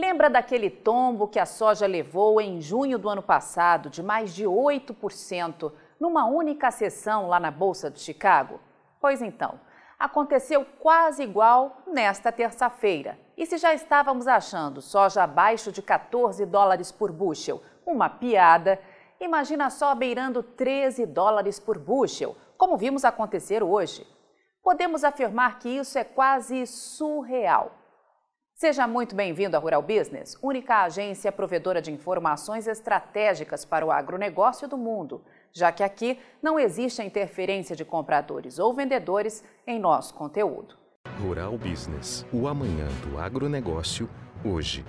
Lembra daquele tombo que a soja levou em junho do ano passado, de mais de 8%, numa única sessão lá na Bolsa de Chicago? Pois então, aconteceu quase igual nesta terça-feira. E se já estávamos achando soja abaixo de 14 dólares por bushel uma piada, imagina só beirando 13 dólares por bushel, como vimos acontecer hoje. Podemos afirmar que isso é quase surreal. Seja muito bem-vindo à Rural Business, única agência provedora de informações estratégicas para o agronegócio do mundo, já que aqui não existe a interferência de compradores ou vendedores em nosso conteúdo. Rural Business, o amanhã do agronegócio, hoje.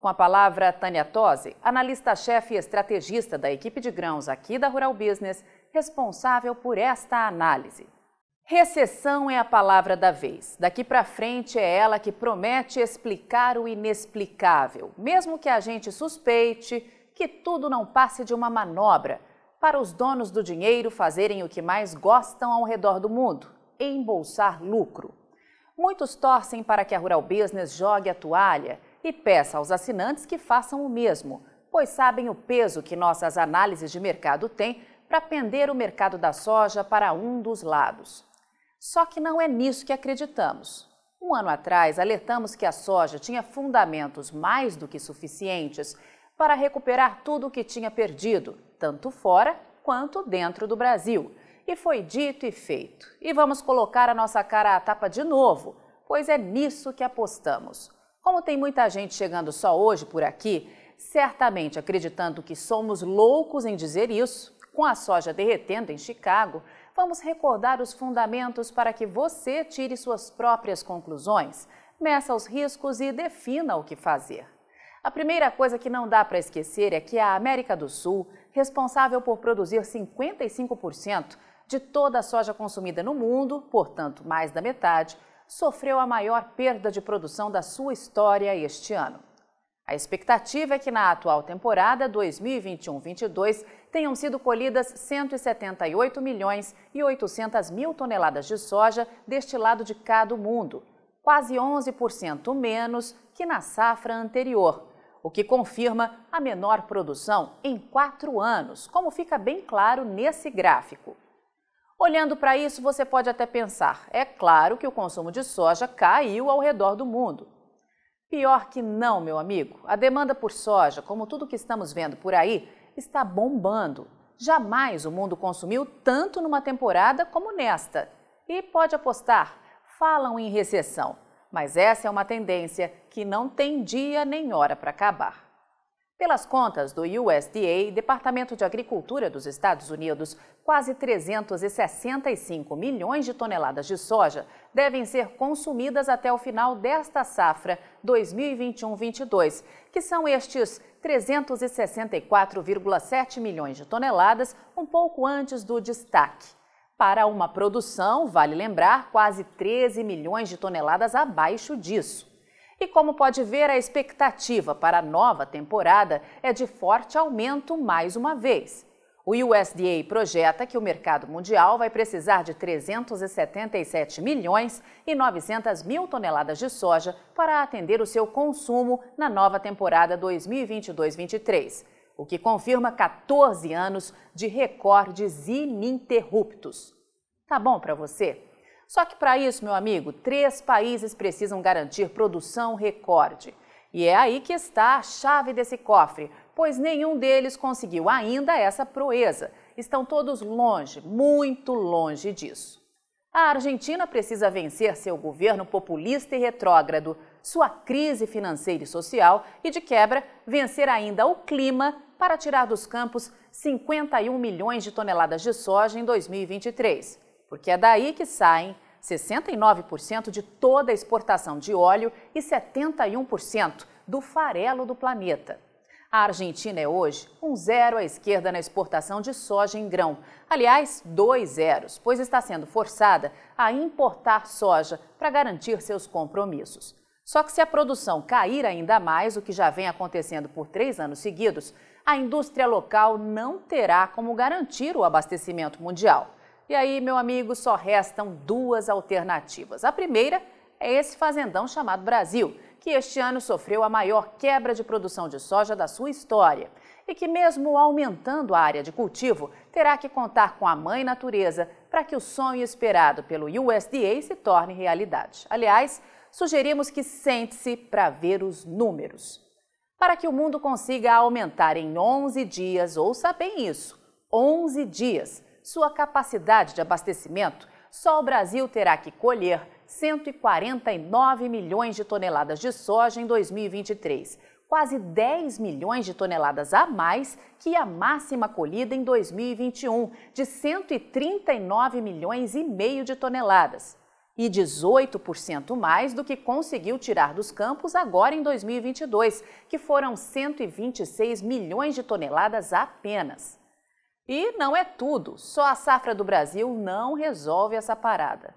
Com a palavra Tânia Tosi, analista-chefe e estrategista da equipe de grãos aqui da Rural Business, responsável por esta análise. Recessão é a palavra da vez. Daqui para frente é ela que promete explicar o inexplicável, mesmo que a gente suspeite que tudo não passe de uma manobra para os donos do dinheiro fazerem o que mais gostam ao redor do mundo: embolsar lucro. Muitos torcem para que a Rural Business jogue a toalha e peça aos assinantes que façam o mesmo, pois sabem o peso que nossas análises de mercado têm para pender o mercado da soja para um dos lados. Só que não é nisso que acreditamos. Um ano atrás, alertamos que a soja tinha fundamentos mais do que suficientes para recuperar tudo o que tinha perdido, tanto fora quanto dentro do Brasil. E foi dito e feito. E vamos colocar a nossa cara à tapa de novo, pois é nisso que apostamos. Como tem muita gente chegando só hoje por aqui, certamente acreditando que somos loucos em dizer isso, com a soja derretendo em Chicago, vamos recordar os fundamentos para que você tire suas próprias conclusões, meça os riscos e defina o que fazer. A primeira coisa que não dá para esquecer é que a América do Sul, responsável por produzir 55% de toda a soja consumida no mundo, portanto mais da metade, sofreu a maior perda de produção da sua história este ano. A expectativa é que na atual temporada 2021-22 tenham sido colhidas 178 milhões e 800 mil toneladas de soja deste lado de cá do mundo, quase 11% menos que na safra anterior, o que confirma a menor produção em quatro anos, como fica bem claro nesse gráfico. Olhando para isso, você pode até pensar: é claro que o consumo de soja caiu ao redor do mundo. Pior que não, meu amigo. A demanda por soja, como tudo que estamos vendo por aí, está bombando. Jamais o mundo consumiu tanto numa temporada como nesta. E pode apostar, falam em recessão. Mas essa é uma tendência que não tem dia nem hora para acabar. Pelas contas do USDA, Departamento de Agricultura dos Estados Unidos, quase 365 milhões de toneladas de soja devem ser consumidas até o final desta safra 2021-22, que são estes 364,7 milhões de toneladas, um pouco antes do destaque. Para uma produção, vale lembrar, quase 13 milhões de toneladas abaixo disso. E como pode ver, a expectativa para a nova temporada é de forte aumento mais uma vez. O USDA projeta que o mercado mundial vai precisar de 377 milhões e 900 mil toneladas de soja para atender o seu consumo na nova temporada 2022-23, o que confirma 14 anos de recordes ininterruptos. Tá bom para você? Só que para isso, meu amigo, três países precisam garantir produção recorde. E é aí que está a chave desse cofre, pois nenhum deles conseguiu ainda essa proeza. Estão todos longe, muito longe disso. A Argentina precisa vencer seu governo populista e retrógrado, sua crise financeira e social e, de quebra, vencer ainda o clima para tirar dos campos 51 milhões de toneladas de soja em 2023 porque é daí que saem 69% de toda a exportação de óleo e 71% do farelo do planeta. A Argentina é hoje um zero à esquerda na exportação de soja em grão. Aliás, dois zeros, pois está sendo forçada a importar soja para garantir seus compromissos. Só que se a produção cair ainda mais, o que já vem acontecendo por três anos seguidos, a indústria local não terá como garantir o abastecimento mundial. E aí, meu amigo, só restam duas alternativas. A primeira é esse fazendão chamado Brasil, que este ano sofreu a maior quebra de produção de soja da sua história e que, mesmo aumentando a área de cultivo, terá que contar com a mãe natureza para que o sonho esperado pelo USDA se torne realidade. Aliás, sugerimos que sente-se para ver os números. Para que o mundo consiga aumentar em 11 dias, ouça bem isso, 11 dias, sua capacidade de abastecimento, só o Brasil terá que colher 149 milhões de toneladas de soja em 2023, quase 10 milhões de toneladas a mais que a máxima colhida em 2021, de 139 milhões e meio de toneladas, e 18% mais do que conseguiu tirar dos campos agora em 2022, que foram 126 milhões de toneladas apenas. E não é tudo, só a safra do Brasil não resolve essa parada.